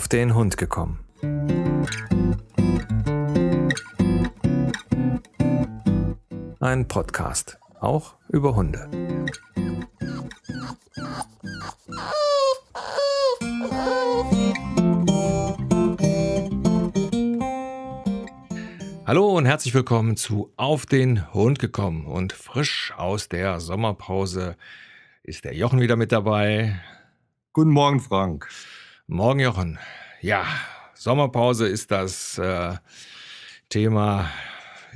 auf den Hund gekommen. Ein Podcast, auch über Hunde. Hallo und herzlich willkommen zu Auf den Hund gekommen. Und frisch aus der Sommerpause ist der Jochen wieder mit dabei. Guten Morgen, Frank. Morgen, Jochen. Ja, Sommerpause ist das äh, Thema.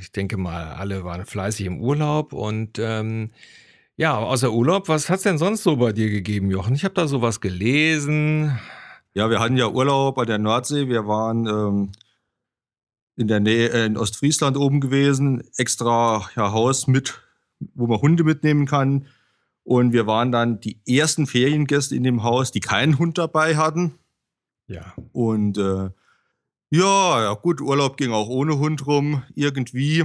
Ich denke mal, alle waren fleißig im Urlaub und ähm, ja, außer Urlaub, was hat es denn sonst so bei dir gegeben, Jochen? Ich habe da sowas gelesen. Ja, wir hatten ja Urlaub bei der Nordsee. Wir waren ähm, in der Nähe äh, in Ostfriesland oben gewesen, extra ja, Haus mit, wo man Hunde mitnehmen kann. Und wir waren dann die ersten Feriengäste in dem Haus, die keinen Hund dabei hatten. Ja. Und äh, ja, ja, gut, Urlaub ging auch ohne Hund rum, irgendwie.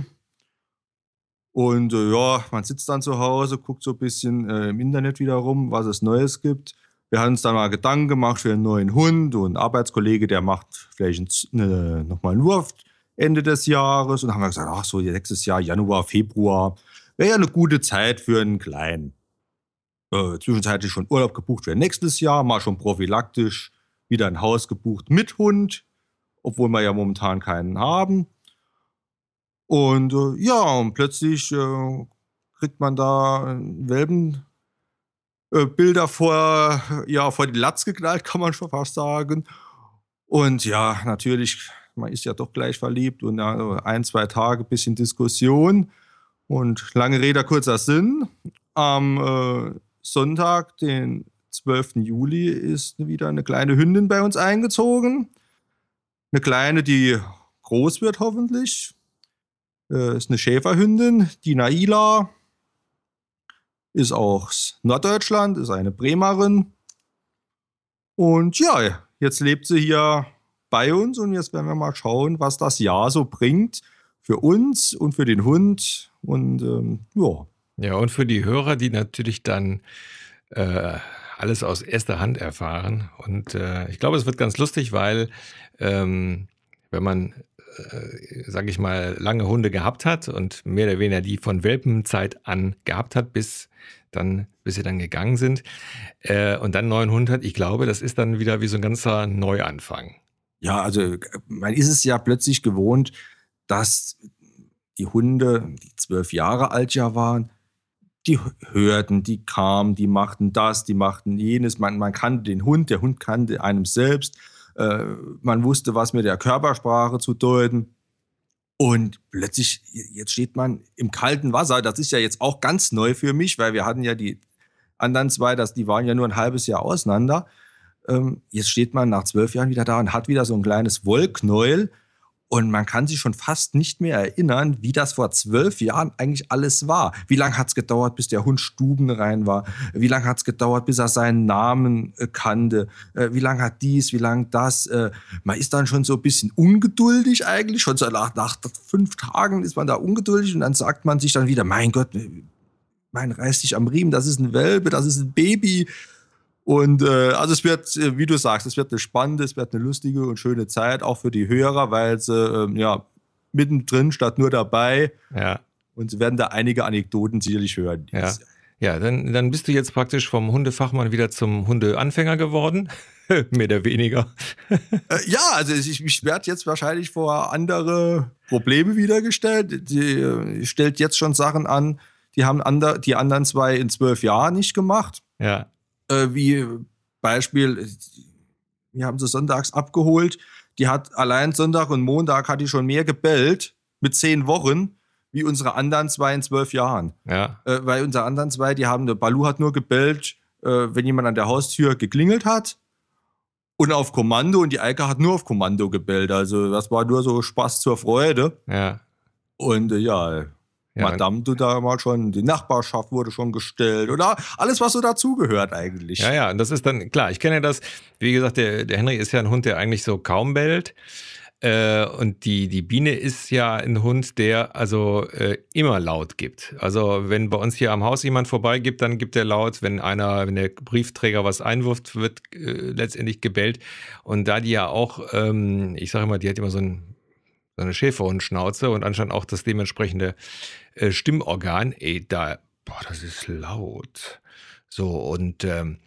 Und äh, ja, man sitzt dann zu Hause, guckt so ein bisschen äh, im Internet wieder rum, was es Neues gibt. Wir haben uns dann mal Gedanken gemacht für einen neuen Hund und ein Arbeitskollege, der macht vielleicht eine, nochmal einen Wurf Ende des Jahres. Und dann haben wir gesagt, ach so, nächstes Jahr, Januar, Februar, wäre ja eine gute Zeit für einen Kleinen. Äh, zwischenzeitlich schon Urlaub gebucht für nächstes Jahr, mal schon prophylaktisch wieder ein Haus gebucht mit Hund, obwohl wir ja momentan keinen haben. Und äh, ja, und plötzlich äh, kriegt man da Welpen äh, Bilder vor, ja, vor die Latz geknallt, kann man schon fast sagen. Und ja, natürlich man ist ja doch gleich verliebt und ein, zwei Tage bisschen Diskussion und lange Rede, kurzer Sinn. Am äh, Sonntag, den 12. Juli, ist wieder eine kleine Hündin bei uns eingezogen. Eine kleine, die groß wird hoffentlich. Äh, ist eine Schäferhündin, die Naila. Ist aus Norddeutschland, ist eine Bremerin. Und ja, jetzt lebt sie hier bei uns und jetzt werden wir mal schauen, was das Jahr so bringt für uns und für den Hund und ähm, ja. Ja, und für die Hörer, die natürlich dann äh, alles aus erster Hand erfahren. Und äh, ich glaube, es wird ganz lustig, weil ähm, wenn man, äh, sage ich mal, lange Hunde gehabt hat und mehr oder weniger die von Welpenzeit an gehabt hat, bis dann, bis sie dann gegangen sind äh, und dann einen neuen Hund hat, ich glaube, das ist dann wieder wie so ein ganzer Neuanfang. Ja, also man ist es ja plötzlich gewohnt, dass die Hunde, die zwölf Jahre alt ja waren, die hörten, die kamen, die machten das, die machten jenes. Man, man kannte den Hund, der Hund kannte einem selbst. Äh, man wusste, was mit der Körpersprache zu deuten. Und plötzlich, jetzt steht man im kalten Wasser. Das ist ja jetzt auch ganz neu für mich, weil wir hatten ja die anderen zwei, das, die waren ja nur ein halbes Jahr auseinander. Ähm, jetzt steht man nach zwölf Jahren wieder da und hat wieder so ein kleines Wollknäuel. Und man kann sich schon fast nicht mehr erinnern, wie das vor zwölf Jahren eigentlich alles war. Wie lange hat es gedauert, bis der Hund stubenrein war? Wie lange hat es gedauert, bis er seinen Namen äh, kannte? Äh, wie lange hat dies, wie lange das? Äh, man ist dann schon so ein bisschen ungeduldig eigentlich. Schon so nach, nach fünf Tagen ist man da ungeduldig und dann sagt man sich dann wieder, mein Gott, mein reiß dich am Riemen, das ist ein Welpe, das ist ein Baby. Und äh, also es wird, äh, wie du sagst, es wird eine spannende, es wird eine lustige und schöne Zeit, auch für die Hörer, weil sie ähm, ja mittendrin statt nur dabei. Ja. Und sie werden da einige Anekdoten sicherlich hören. Ja. Ja, dann, dann bist du jetzt praktisch vom Hundefachmann wieder zum Hundeanfänger geworden. Mehr oder weniger. äh, ja, also ich, ich werde jetzt wahrscheinlich vor andere Probleme wiedergestellt. Die äh, stellt jetzt schon Sachen an, die haben ander, die anderen zwei in zwölf Jahren nicht gemacht. Ja äh, wie Beispiel, wir haben sie sonntags abgeholt. Die hat allein Sonntag und Montag hat die schon mehr gebellt mit zehn Wochen wie unsere anderen zwei in zwölf Jahren. Ja. Äh, weil unsere anderen zwei, die haben, Balu hat nur gebellt, äh, wenn jemand an der Haustür geklingelt hat. Und auf Kommando und die Eike hat nur auf Kommando gebellt. Also das war nur so Spaß zur Freude. Ja. Und äh, ja, ja, Madame, du da mal schon, die Nachbarschaft wurde schon gestellt oder alles, was so dazugehört eigentlich. Ja, ja, und das ist dann, klar, ich kenne das, wie gesagt, der, der Henry ist ja ein Hund, der eigentlich so kaum bellt. Äh, und die, die Biene ist ja ein Hund, der also äh, immer laut gibt. Also wenn bei uns hier am Haus jemand vorbeigibt, dann gibt er laut. Wenn einer, wenn der Briefträger was einwirft, wird äh, letztendlich gebellt. Und da die ja auch, ähm, ich sage immer, die hat immer so, ein, eine Schäferhundschnauze und anscheinend auch das dementsprechende äh, Stimmorgan, ey, da, boah, das ist laut. So, und ähm,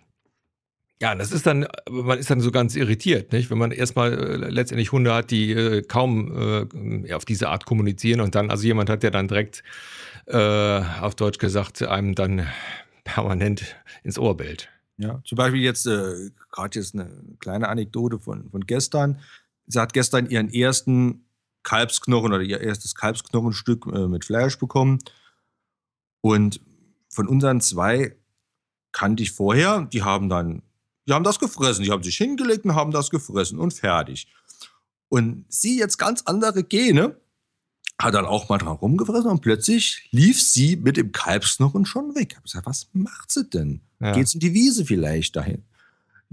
ja, das ist dann, man ist dann so ganz irritiert, nicht? Wenn man erstmal äh, letztendlich Hunde hat, die äh, kaum äh, auf diese Art kommunizieren und dann also jemand hat, der dann direkt äh, auf Deutsch gesagt einem dann permanent ins Ohr bellt. Ja, zum Beispiel jetzt, äh, gerade jetzt eine kleine Anekdote von, von gestern. Sie hat gestern ihren ersten Kalbsknochen oder ihr erstes Kalbsknochenstück äh, mit Fleisch bekommen. Und von unseren zwei kannte ich vorher, die haben dann die haben das gefressen. Die haben sich hingelegt und haben das gefressen und fertig. Und sie jetzt ganz andere Gene, hat dann auch mal dran rumgefressen und plötzlich lief sie mit dem Kalbsknochen schon weg. Ich habe gesagt, was macht sie denn? Ja. Geht in die Wiese vielleicht dahin?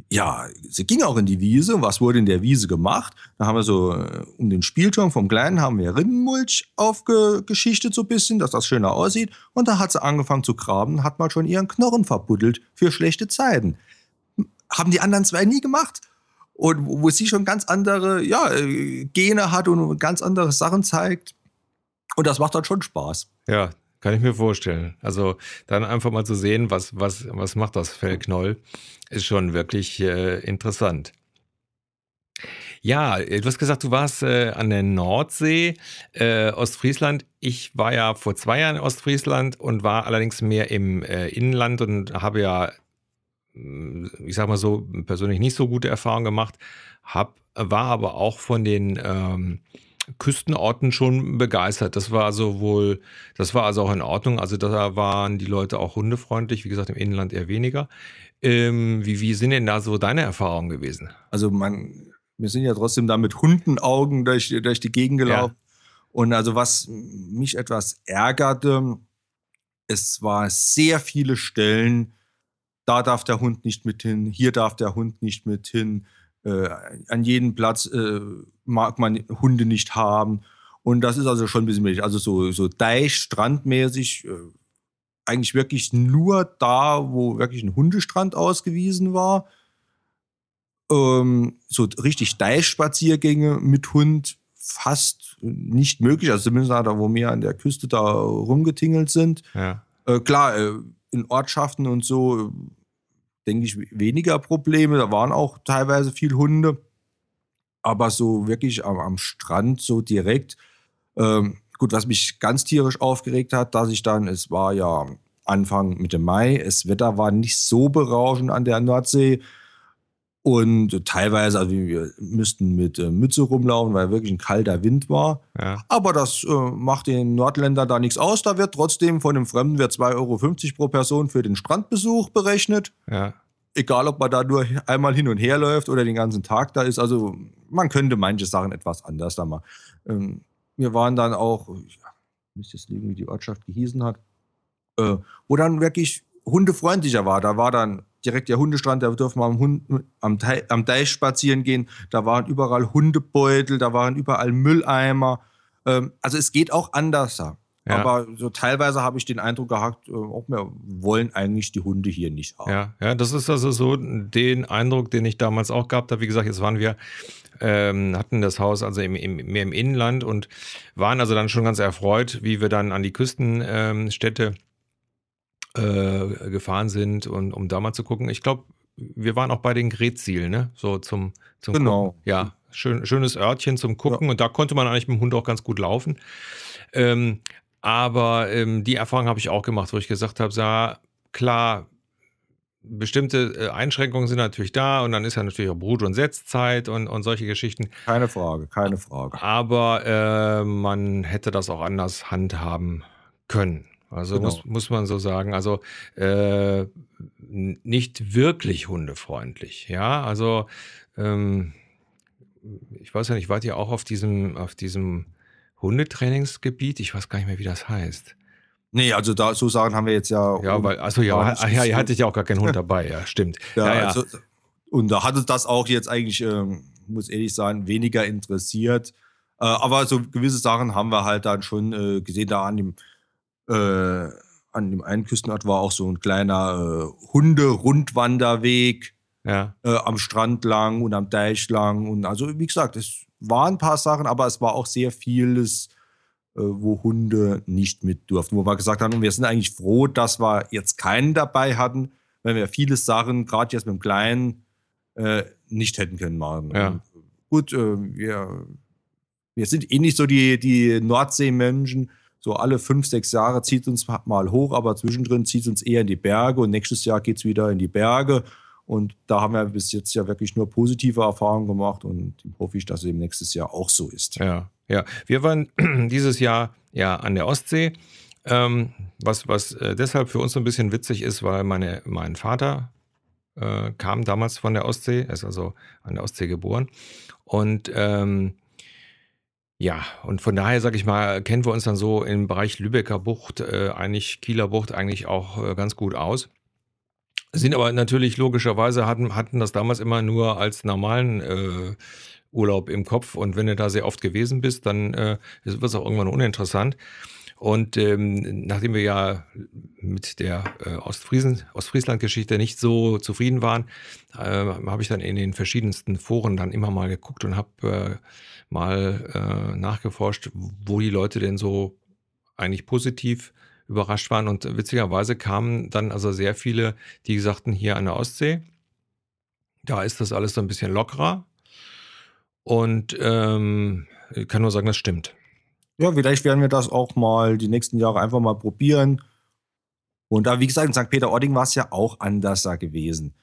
Ja, sie ging auch in die Wiese. Was wurde in der Wiese gemacht? Da haben wir so äh, um den Spielturm vom Kleinen haben wir Rindenmulch aufgeschichtet so ein bisschen, dass das schöner aussieht. Und da hat sie angefangen zu graben, hat mal schon ihren Knochen verbuddelt für schlechte Zeiten haben die anderen zwei nie gemacht. Und wo sie schon ganz andere ja, äh, Gene hat und ganz andere Sachen zeigt. Und das macht dann schon Spaß. Ja, kann ich mir vorstellen. Also dann einfach mal zu sehen, was, was, was macht das Fellknoll, ist schon wirklich äh, interessant. Ja, du hast gesagt, du warst äh, an der Nordsee, äh, Ostfriesland. Ich war ja vor zwei Jahren in Ostfriesland und war allerdings mehr im äh, Inland und habe ja ich sag mal so, persönlich nicht so gute Erfahrungen gemacht, hab, war aber auch von den ähm, Küstenorten schon begeistert. Das war also wohl, das war also auch in Ordnung. Also da waren die Leute auch hundefreundlich, wie gesagt, im Inland eher weniger. Ähm, wie, wie sind denn da so deine Erfahrungen gewesen? Also man, wir sind ja trotzdem da mit Hundenaugen durch, durch die Gegend gelaufen. Ja. Und also was mich etwas ärgerte, es war sehr viele Stellen, da darf der Hund nicht mit hin, hier darf der Hund nicht mit hin. Äh, an jedem Platz äh, mag man Hunde nicht haben. Und das ist also schon ein bisschen mehr, also so, so Deich, strandmäßig, äh, eigentlich wirklich nur da, wo wirklich ein Hundestrand ausgewiesen war. Ähm, so richtig Deich-Spaziergänge mit Hund fast nicht möglich, also zumindest da, wo wir an der Küste da rumgetingelt sind. Ja. Äh, klar, äh, in Ortschaften und so denke ich, weniger Probleme. Da waren auch teilweise viel Hunde. Aber so wirklich am, am Strand, so direkt. Ähm, gut, was mich ganz tierisch aufgeregt hat, dass ich dann, es war ja Anfang Mitte Mai, das Wetter war nicht so berauschend an der Nordsee. Und teilweise, also wir müssten mit äh, Mütze rumlaufen, weil wirklich ein kalter Wind war. Ja. Aber das äh, macht den Nordländern da nichts aus. Da wird trotzdem von dem Fremden wird 2,50 Euro pro Person für den Strandbesuch berechnet. Ja. Egal, ob man da nur einmal hin und her läuft oder den ganzen Tag da ist. Also man könnte manche Sachen etwas anders da machen. Ähm, wir waren dann auch, ich müsste jetzt liegen, wie die Ortschaft gehießen hat, äh, wo dann wirklich hundefreundlicher war. Da war dann direkt der Hundestrand, da durfte man am, Hund, am, am Deich spazieren gehen. Da waren überall Hundebeutel, da waren überall Mülleimer. Ähm, also es geht auch anders. Ja. Aber so teilweise habe ich den Eindruck gehabt, äh, auch wir wollen eigentlich die Hunde hier nicht haben. Ja, ja, das ist also so den Eindruck, den ich damals auch gehabt habe. Wie gesagt, jetzt waren wir, ähm, hatten das Haus also im, im, mehr im Inland und waren also dann schon ganz erfreut, wie wir dann an die Küstenstädte ähm, äh, gefahren sind und um da mal zu gucken. Ich glaube, wir waren auch bei den Gretzil, ne? So zum, zum Genau. Gucken. Ja, schön, schönes Örtchen zum Gucken ja. und da konnte man eigentlich mit dem Hund auch ganz gut laufen. Ähm, aber ähm, die Erfahrung habe ich auch gemacht, wo ich gesagt habe, so, klar, bestimmte äh, Einschränkungen sind natürlich da und dann ist ja natürlich auch Brut- und Setzzeit und, und solche Geschichten. Keine Frage, keine Frage. Aber äh, man hätte das auch anders handhaben können. Also genau. muss, muss man so sagen. Also äh, nicht wirklich hundefreundlich. Ja, also ähm, ich weiß ja nicht, wart ihr auch auf diesem, auf diesem Hundetrainingsgebiet? Ich weiß gar nicht mehr, wie das heißt. Nee, also da so Sachen haben wir jetzt ja. Ja, weil, also ja, ach, ja, ihr hattet ja auch gar keinen Hund dabei, ja, stimmt. Ja, ja, ja. Also, und da hatte das auch jetzt eigentlich ähm, muss ehrlich sagen, weniger interessiert. Äh, aber so gewisse Sachen haben wir halt dann schon äh, gesehen. Da an dem, äh, an dem einen Küstenort war auch so ein kleiner äh, Hunde-Rundwanderweg Ja. äh, am Strand lang und am Deich lang. Und also, wie gesagt, es waren ein paar Sachen, aber es war auch sehr vieles, äh, wo Hunde nicht mit durften. Wo wir gesagt haben, wir sind eigentlich froh, dass wir jetzt keinen dabei hatten, weil wir viele Sachen, gerade jetzt mit dem Kleinen, äh, nicht hätten können machen. Ja. Und gut, äh, wir, wir sind eh nicht so die, die Nordseemenschen. So alle fünf, sechs Jahre zieht uns mal hoch, aber zwischendrin zieht es uns eher in die Berge und nächstes Jahr geht es wieder in die Berge. Und da haben wir bis jetzt ja wirklich nur positive Erfahrungen gemacht und hoffe ich, dass es im nächsten Jahr auch so ist. Ja, ja. Wir waren dieses Jahr ja an der Ostsee, ähm, was, was äh, deshalb für uns so ein bisschen witzig ist, weil meine, mein Vater äh, kam damals von der Ostsee, er ist also an der Ostsee geboren. Und ähm, ja, und von daher, sag ich mal, kennen wir uns dann so im Bereich Lübecker Bucht, äh, eigentlich Kieler Bucht eigentlich auch äh, ganz gut aus. Sind aber natürlich logischerweise hatten, hatten das damals immer nur als normalen äh, Urlaub im Kopf und wenn du da sehr oft gewesen bist, dann äh, wird es auch irgendwann uninteressant. Und ähm, nachdem wir ja mit der äh, Ostfriesland-Geschichte nicht so zufrieden waren, äh, habe ich dann in den verschiedensten Foren dann immer mal geguckt und habe äh, mal äh, nachgeforscht, wo die Leute denn so eigentlich positiv überrascht waren. Und witzigerweise kamen dann also sehr viele, die sagten, hier an der Ostsee, da ist das alles so ein bisschen lockerer. Und ähm, ich kann nur sagen, das stimmt. Ja, vielleicht werden wir das auch mal die nächsten Jahre einfach mal probieren. Und da, wie gesagt, in St. Peter-Ording war es ja auch anders da gewesen.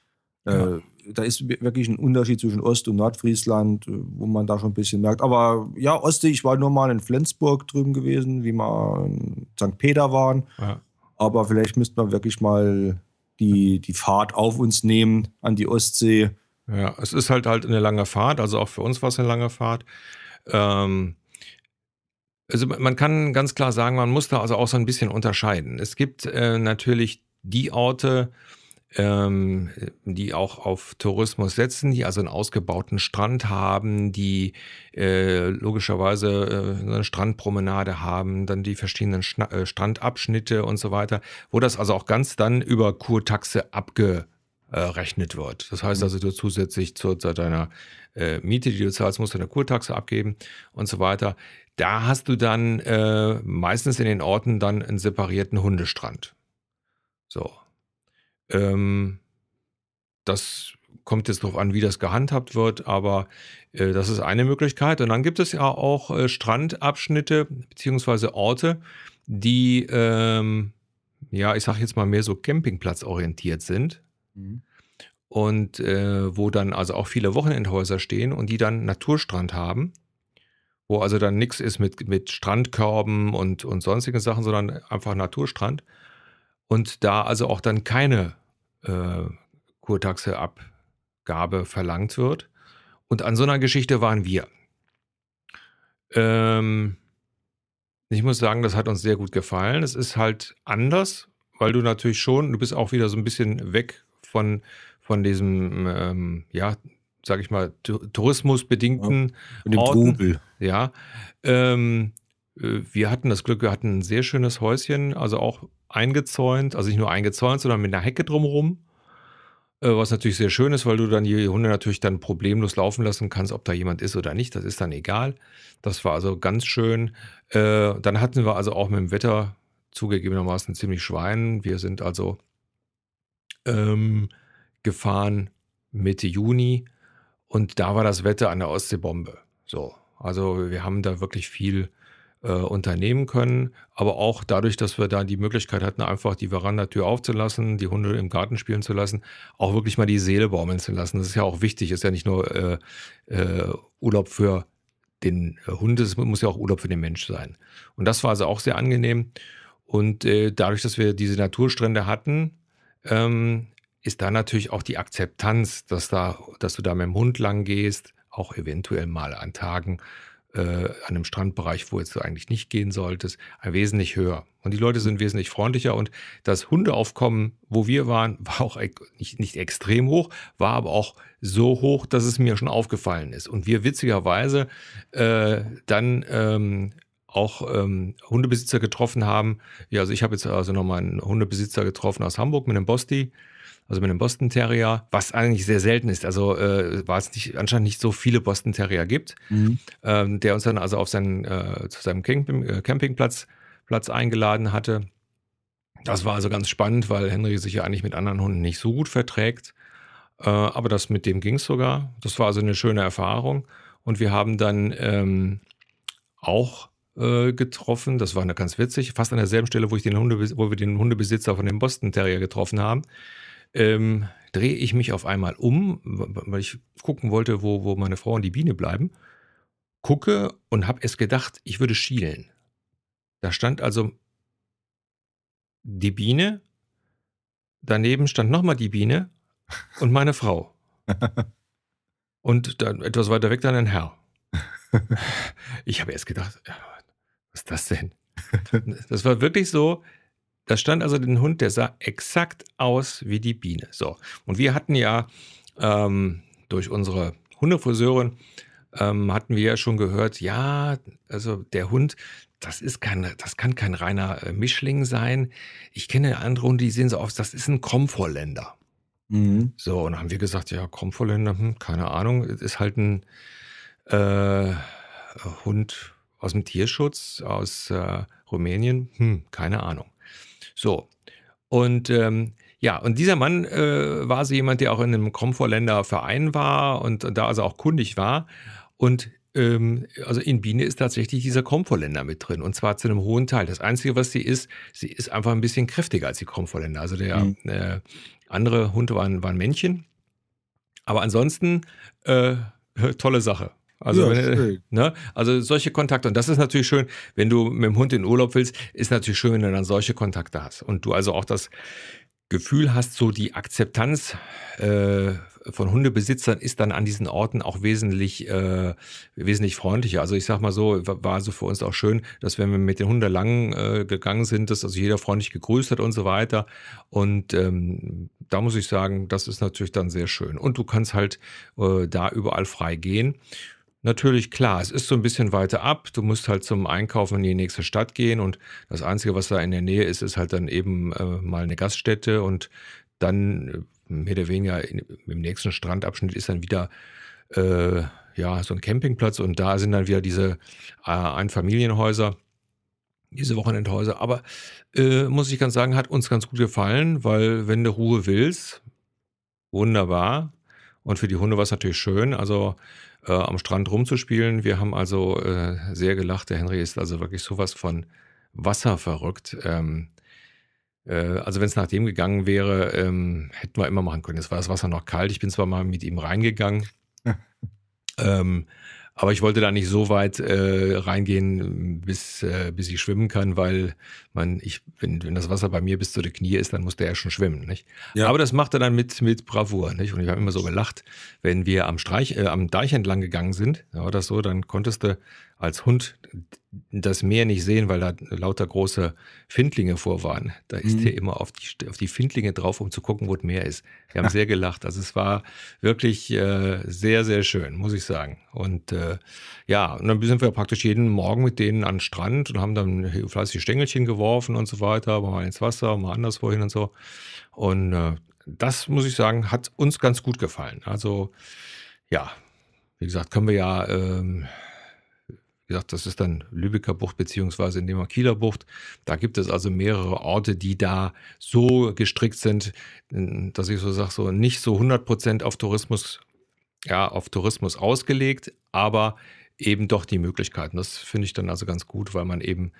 Ja. Äh, da ist wirklich ein Unterschied zwischen Ost- und Nordfriesland, äh, wo man da schon ein bisschen merkt. Aber ja, Ostsee, ich war nur mal in Flensburg drüben gewesen, wie wir in St. Peter waren. Ja. Aber vielleicht müsste man wirklich mal die, die Fahrt auf uns nehmen an die Ostsee. Ja, es ist halt halt eine lange Fahrt, also auch für uns war es eine lange Fahrt. Ähm, also man kann ganz klar sagen, man muss da also auch so ein bisschen unterscheiden. Es gibt äh, natürlich die Orte, ähm, die auch auf Tourismus setzen, die also einen ausgebauten Strand haben, die äh, logischerweise äh, eine Strandpromenade haben, dann die verschiedenen Schna äh, Strandabschnitte und so weiter, wo das also auch ganz dann über Kurtaxe abgerechnet wird. Das heißt also, du zusätzlich zu, zu deiner äh, Miete, die du zahlst, musst du eine Kurtaxe abgeben und so weiter. Da hast du dann äh, meistens in den Orten dann einen separierten Hundestrand. So. Ähm, das kommt jetzt darauf an, wie das gehandhabt wird, aber äh, das ist eine Möglichkeit. Und dann gibt es ja auch äh, Strandabschnitte beziehungsweise Orte, die, ähm, ja, ich sage jetzt mal mehr so Campingplatzorientiert sind und äh, wo dann also auch viele Wochenendhäuser stehen und die dann Naturstrand haben, wo also dann nichts ist mit, mit Strandkörben und, und sonstigen Sachen, sondern einfach Naturstrand. Und da also auch dann keine äh, Kurtaxe-Abgabe verlangt wird. Und an so einer Geschichte waren wir. Ähm, ich muss sagen, das hat uns sehr gut gefallen. Es ist halt anders, weil du natürlich schon, du bist auch wieder so ein bisschen weg von, von diesem, ähm, ja, sag ich mal, tourismusbedingten Mit dem Orten. Trubel. Ja, ähm, äh, wir hatten das Glück, wir hatten ein sehr schönes Häuschen, also auch eingezäunt, also nicht nur eingezäunt, sondern mit einer Hecke drumherum. Äh, was natürlich sehr schön ist, weil du dann die Hunde natürlich dann problemlos laufen lassen kannst, ob da jemand ist oder nicht, das ist dann egal. Das war also ganz schön. Äh, dann hatten wir also auch mit dem Wetter zugegebenermaßen ziemlich Schwein. Wir sind also ähm, gefahren Mitte Juni und da war das Wetter an der Ostseebombe. So, also wir haben da wirklich viel äh, unternehmen können, aber auch dadurch, dass wir da die Möglichkeit hatten, einfach die Verandatür aufzulassen, die Hunde im Garten spielen zu lassen, auch wirklich mal die Seele baumeln zu lassen. Das ist ja auch wichtig, ist ja nicht nur äh, äh, Urlaub für den Hund, es muss ja auch Urlaub für den Mensch sein. Und das war also auch sehr angenehm. Und äh, dadurch, dass wir diese Naturstrände hatten, ähm, ist da natürlich auch die Akzeptanz, dass, da, dass du da mit dem Hund lang gehst, auch eventuell mal an Tagen, an einem Strandbereich, wo jetzt du eigentlich nicht gehen solltest, wesentlich höher. Und die Leute sind wesentlich freundlicher und das Hundeaufkommen, wo wir waren, war auch nicht, nicht extrem hoch, war aber auch so hoch, dass es mir schon aufgefallen ist. Und wir witzigerweise äh, dann ähm, auch ähm, Hundebesitzer getroffen haben. Ja, also ich habe jetzt also nochmal einen Hundebesitzer getroffen aus Hamburg mit einem Bosti also mit einem Boston Terrier, was eigentlich sehr selten ist. Also äh, war es nicht, anscheinend nicht so viele Boston Terrier gibt, mhm. ähm, der uns dann also auf seinen, äh, zu seinem Camping, äh, Campingplatz Platz eingeladen hatte. Das war also ganz spannend, weil Henry sich ja eigentlich mit anderen Hunden nicht so gut verträgt. Äh, aber das mit dem ging es sogar. Das war also eine schöne Erfahrung. Und wir haben dann ähm, auch äh, getroffen. Das war eine ganz witzig, fast an derselben Stelle, wo, ich den Hunde, wo wir den Hundebesitzer von dem Boston Terrier getroffen haben ähm, drehe ich mich auf einmal um, weil ich gucken wollte, wo, wo meine Frau und die Biene bleiben. Gucke und habe es gedacht, ich würde schielen. Da stand also die Biene, daneben stand nochmal die Biene und meine Frau. Und dann etwas weiter weg dann ein Herr. Ich habe erst gedacht, was ist das denn? Das war wirklich so, da stand also den Hund, der sah exakt aus wie die Biene. So. Und wir hatten ja ähm, durch unsere Hundefriseurin ähm, hatten wir ja schon gehört, ja, also der Hund, das ist kein, das kann kein reiner äh, Mischling sein. Ich kenne andere Hunde, die sehen so aus, das ist ein Krumpholländer. Mhm. So, und dann haben wir gesagt, ja, Krumpholländer, hm, keine Ahnung, ist halt ein äh, Hund aus dem Tierschutz, aus äh, Rumänien, hm, keine Ahnung. So. Und ähm, ja, und dieser Mann äh, war so jemand, der auch in einem Komfortländer Verein war und, und, da also auch kundig war. Und ähm, also in Biene ist tatsächlich dieser Komfortländer mit drin und zwar zu einem hohen Teil. Das Einzige, was sie ist, sie ist einfach ein bisschen kräftiger als die Komfortländer. Also der mhm. äh, andere Hund war ein, war ein Männchen. Aber ansonsten äh, tolle Sache. Also, ja, wenn, ne? also solche Kontakte. Und das ist natürlich schön, wenn du mit dem Hund in Urlaub willst, ist natürlich schön, wenn du dann solche Kontakte hast. Und du also auch das Gefühl hast, so die Akzeptanz äh, von Hundebesitzern ist dann an diesen Orten auch wesentlich, äh, wesentlich freundlicher. Also ich sag mal so, war also für uns auch schön, dass wenn wir mit den Hunden lang äh, gegangen sind, dass also jeder freundlich gegrüßt hat und so weiter. Und ähm, da muss ich sagen, das ist natürlich dann sehr schön. Und du kannst halt äh, da überall frei gehen. Natürlich, klar, es ist so ein bisschen weiter ab. Du musst halt zum Einkaufen in die nächste Stadt gehen und das Einzige, was da in der Nähe ist, ist halt dann eben äh, mal eine Gaststätte und dann äh, mehr oder weniger in, im nächsten Strandabschnitt ist dann wieder äh, ja so ein Campingplatz und da sind dann wieder diese äh, Einfamilienhäuser, diese Wochenendhäuser. Aber äh, muss ich ganz sagen, hat uns ganz gut gefallen, weil wenn du Ruhe willst, wunderbar. Und für die Hunde war es natürlich schön. Also äh, am Strand rumzuspielen. Wir haben also äh, sehr gelacht. Der Henry ist also wirklich sowas von Wasser verrückt. Ähm, äh, also wenn es nach dem gegangen wäre, ähm, hätten wir immer machen können. Jetzt war das Wasser noch kalt. Ich bin zwar mal mit ihm reingegangen. ähm, aber ich wollte da nicht so weit äh, reingehen, bis, äh, bis ich schwimmen kann, weil man, ich, wenn, wenn das Wasser bei mir bis zu den Knie ist, dann muss der ja schon schwimmen. Nicht? Ja. Aber das macht er dann mit, mit Bravour. Nicht? Und ich habe immer so gelacht, wenn wir am, Streich, äh, am Deich entlang gegangen sind, ja, oder so, dann konntest du als Hund das Meer nicht sehen, weil da lauter große Findlinge vor waren. Da ist mhm. er immer auf die, auf die Findlinge drauf, um zu gucken, wo das Meer ist. Wir haben sehr gelacht. Also es war wirklich äh, sehr, sehr schön, muss ich sagen. Und äh, ja, und dann sind wir praktisch jeden Morgen mit denen an den Strand und haben dann fleißig Stängelchen geworfen und so weiter, mal ins Wasser, mal anderswo hin und so. Und äh, das, muss ich sagen, hat uns ganz gut gefallen. Also ja, wie gesagt, können wir ja... Ähm, wie gesagt, das ist dann Lübecker Bucht beziehungsweise in Kieler Bucht. Da gibt es also mehrere Orte, die da so gestrickt sind, dass ich so sage, so nicht so 100% auf Tourismus, ja, auf Tourismus ausgelegt, aber eben doch die Möglichkeiten. Das finde ich dann also ganz gut, weil man eben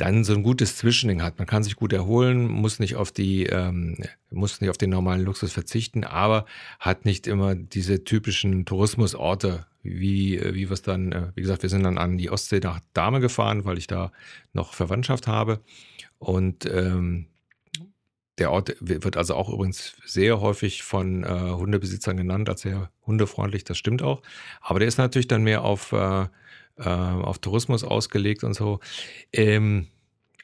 dann so ein gutes Zwischending hat. Man kann sich gut erholen, muss nicht auf die, ähm, muss nicht auf den normalen Luxus verzichten, aber hat nicht immer diese typischen Tourismusorte, wie, wie wir es dann, äh, wie gesagt, wir sind dann an die Ostsee nach Dahme gefahren, weil ich da noch Verwandtschaft habe. Und ähm, der Ort wird also auch übrigens sehr häufig von äh, Hundebesitzern genannt als sehr hundefreundlich, das stimmt auch. Aber der ist natürlich dann mehr auf äh, äh, auf Tourismus ausgelegt und so. Ähm,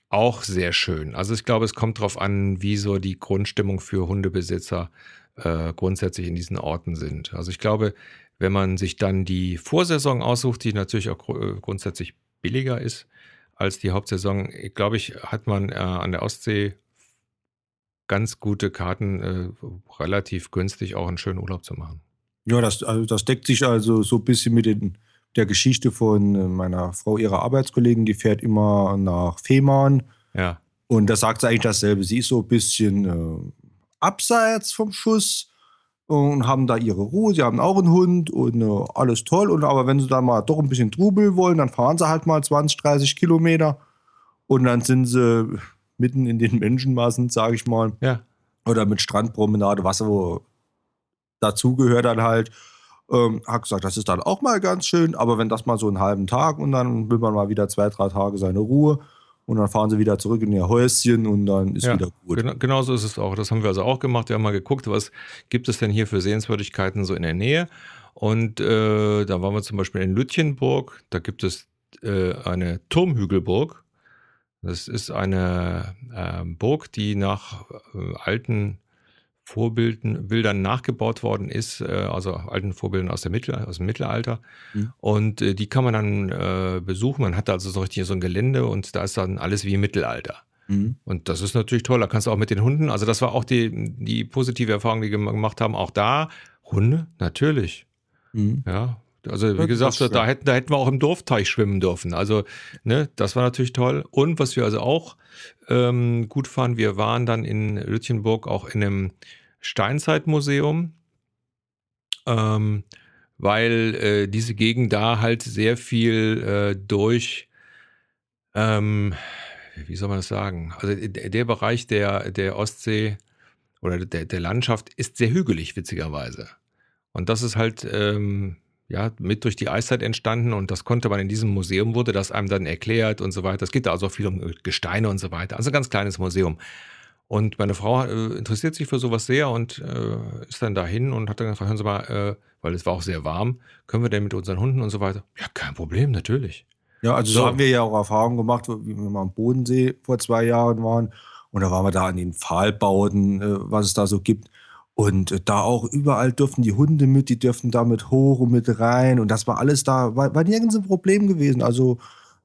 auch sehr schön. Also ich glaube, es kommt darauf an, wie so die Grundstimmung für Hundebesitzer äh, grundsätzlich in diesen Orten sind. Also ich glaube, wenn man sich dann die Vorsaison aussucht, die natürlich auch gr äh, grundsätzlich billiger ist als die Hauptsaison, glaube ich, hat man äh, an der Ostsee ganz gute Karten, äh, relativ günstig auch einen schönen Urlaub zu machen. Ja, das, also das deckt sich also so ein bisschen mit den, der Geschichte von äh, meiner Frau, ihrer Arbeitskollegen. Die fährt immer nach Fehmarn. Ja. Und da sagt sie eigentlich dasselbe. Sie ist so ein bisschen äh, abseits vom Schuss und haben da ihre Ruhe. Sie haben auch einen Hund und äh, alles toll. Und aber wenn sie da mal doch ein bisschen Trubel wollen, dann fahren sie halt mal 20, 30 Kilometer und dann sind sie mitten in den Menschenmassen, sage ich mal. Ja. Oder mit Strandpromenade, was so dazugehört dann halt. Ähm, hat gesagt, das ist dann auch mal ganz schön, aber wenn das mal so einen halben Tag und dann will man mal wieder zwei, drei Tage seine Ruhe und dann fahren sie wieder zurück in ihr Häuschen und dann ist Ja, wieder gut. genau, genau so ist es auch. Das haben wir also auch gemacht. Wir haben mal geguckt, was gibt es denn hier für Sehenswürdigkeiten so in der Nähe. Und äh, da waren wir zum Beispiel in Lütjenburg. Da gibt es äh, eine Turmhügelburg. Das ist eine äh, Burg, die nach äh, alten Vorbilden, Bildern nachgebaut worden ist, äh, also alten Vorbildern aus, der Mittel, aus dem Mittelalter. Mhm. Und äh, die kann man dann äh, besuchen. Man hat also so richtig so ein Gelände und da ist dann alles wie im Mittelalter. Mhm. Und das ist natürlich toll. Da kannst du auch mit den Hunden, also das war auch die, die positive Erfahrung, die wir gemacht haben. Auch da, Hunde, natürlich. Mhm. Ja. Also wie gesagt, da hätten, da hätten wir auch im Dorfteich schwimmen dürfen. Also, ne, das war natürlich toll. Und was wir also auch ähm, gut fanden, wir waren dann in Lütjenburg auch in einem Steinzeitmuseum, ähm, weil äh, diese Gegend da halt sehr viel äh, durch, ähm, wie soll man das sagen? Also der, der Bereich der, der Ostsee oder der, der Landschaft ist sehr hügelig, witzigerweise. Und das ist halt ähm, ja mit durch die Eiszeit entstanden und das konnte man in diesem Museum, wurde das einem dann erklärt und so weiter. Es geht da also viel um Gesteine und so weiter. Also ein ganz kleines Museum. Und meine Frau äh, interessiert sich für sowas sehr und äh, ist dann dahin und hat dann gefragt, hören Sie mal, äh, weil es war auch sehr warm, können wir denn mit unseren Hunden und so weiter? Ja, kein Problem, natürlich. Ja, also so. So. haben wir ja auch Erfahrungen gemacht, wie wir mal am Bodensee vor zwei Jahren waren. Und da waren wir da an den Pfahlbauten, äh, was es da so gibt. Und da auch überall dürften die Hunde mit, die dürften da mit hoch und mit rein. Und das war alles da, war, war nirgends ein Problem gewesen. Also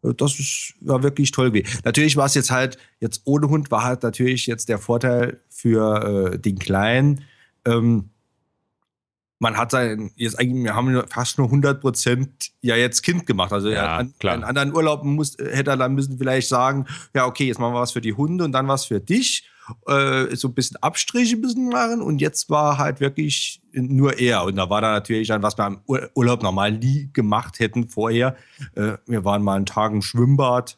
äh, das ist, war wirklich toll gewesen. Natürlich war es jetzt halt, jetzt ohne Hund war halt natürlich jetzt der Vorteil für äh, den Kleinen. Ähm, man hat sein, jetzt eigentlich, wir haben fast nur 100 Prozent ja jetzt Kind gemacht. Also Ja, an, klar. an anderen Urlauben muss, hätte er dann müssen vielleicht sagen, ja, okay, jetzt machen wir was für die Hunde und dann was für dich. Äh, so ein bisschen Abstriche ein bisschen machen und jetzt war halt wirklich nur er. Und da war da natürlich dann, was wir im Ur- Urlaub normal nie gemacht hätten vorher. Äh, wir waren mal einen Tag im Schwimmbad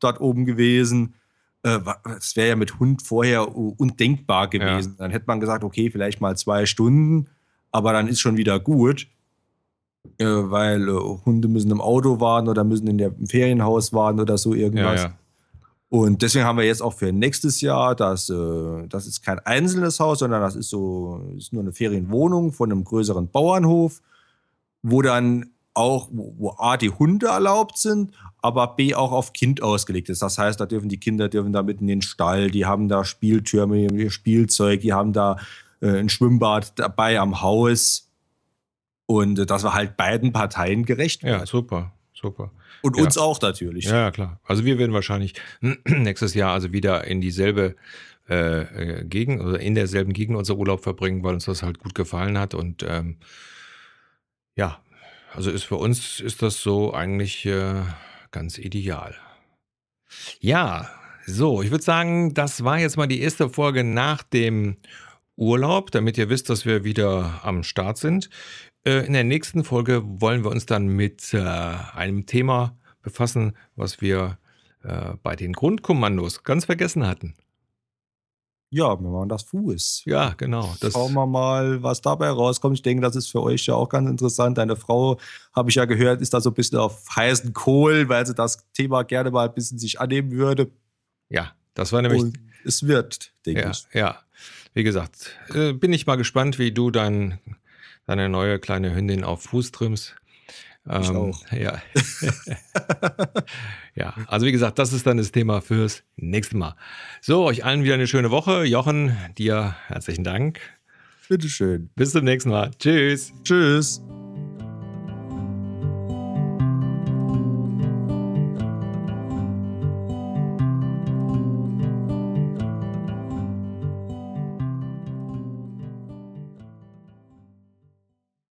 dort oben gewesen. Äh, wa- Das wäre ja mit Hund vorher undenkbar gewesen. Dann hätte man gesagt, okay, vielleicht mal zwei Stunden, aber dann ist schon wieder gut. Äh, weil äh, Hunde müssen im Auto warten oder müssen in der, im Ferienhaus warten oder so Ja, irgendwas. ja. Und deswegen haben wir jetzt auch für nächstes Jahr, das, äh, das ist kein einzelnes Haus, sondern das ist so, ist nur eine Ferienwohnung von einem größeren Bauernhof, wo dann auch, wo, A, die Hunde erlaubt sind, aber B, auch auf Kind ausgelegt ist. Das heißt, da dürfen die Kinder dürfen da mit in den Stall, die haben da Spieltürme, Spielzeug, die haben da äh, ein Schwimmbad dabei am Haus. Und äh, das war halt beiden Parteien gerecht. Ja, super, super. Und ja. uns auch natürlich. Ja, klar. Also wir werden wahrscheinlich nächstes Jahr also wieder in dieselbe äh, äh, Gegend oder in derselben Gegend unser Urlaub verbringen, weil uns das halt gut gefallen hat. Und ähm, ja, also ist für uns ist das so eigentlich äh, ganz ideal. Ja, so, ich würde sagen, das war jetzt mal die erste Folge nach dem Urlaub, damit ihr wisst, dass wir wieder am Start sind. Äh, In der nächsten Folge wollen wir uns dann mit äh, einem Thema befassen, was wir äh, bei den Grundkommandos ganz vergessen hatten. Ja, wir machen das Fuß. Ja, genau. Schauen wir mal, was dabei rauskommt. Ich denke, das ist für euch ja auch ganz interessant. Deine Frau, habe ich ja gehört, ist da so ein bisschen auf heißen Kohl, weil sie das Thema gerne mal ein bisschen sich annehmen würde. ja, das war nämlich Und es wird, denke Ja, ich. ja. Wie gesagt, bin ich mal gespannt, wie du dein, deine neue kleine Hündin auf Fuß trimmst. Ich Ähm, auch. Ja. ja, also wie gesagt, das ist dann das Thema fürs nächste Mal. So, euch allen wieder eine schöne Woche. Jochen, dir herzlichen Dank. Bitteschön. Bis zum nächsten Mal. Tschüss. Tschüss.